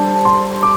Música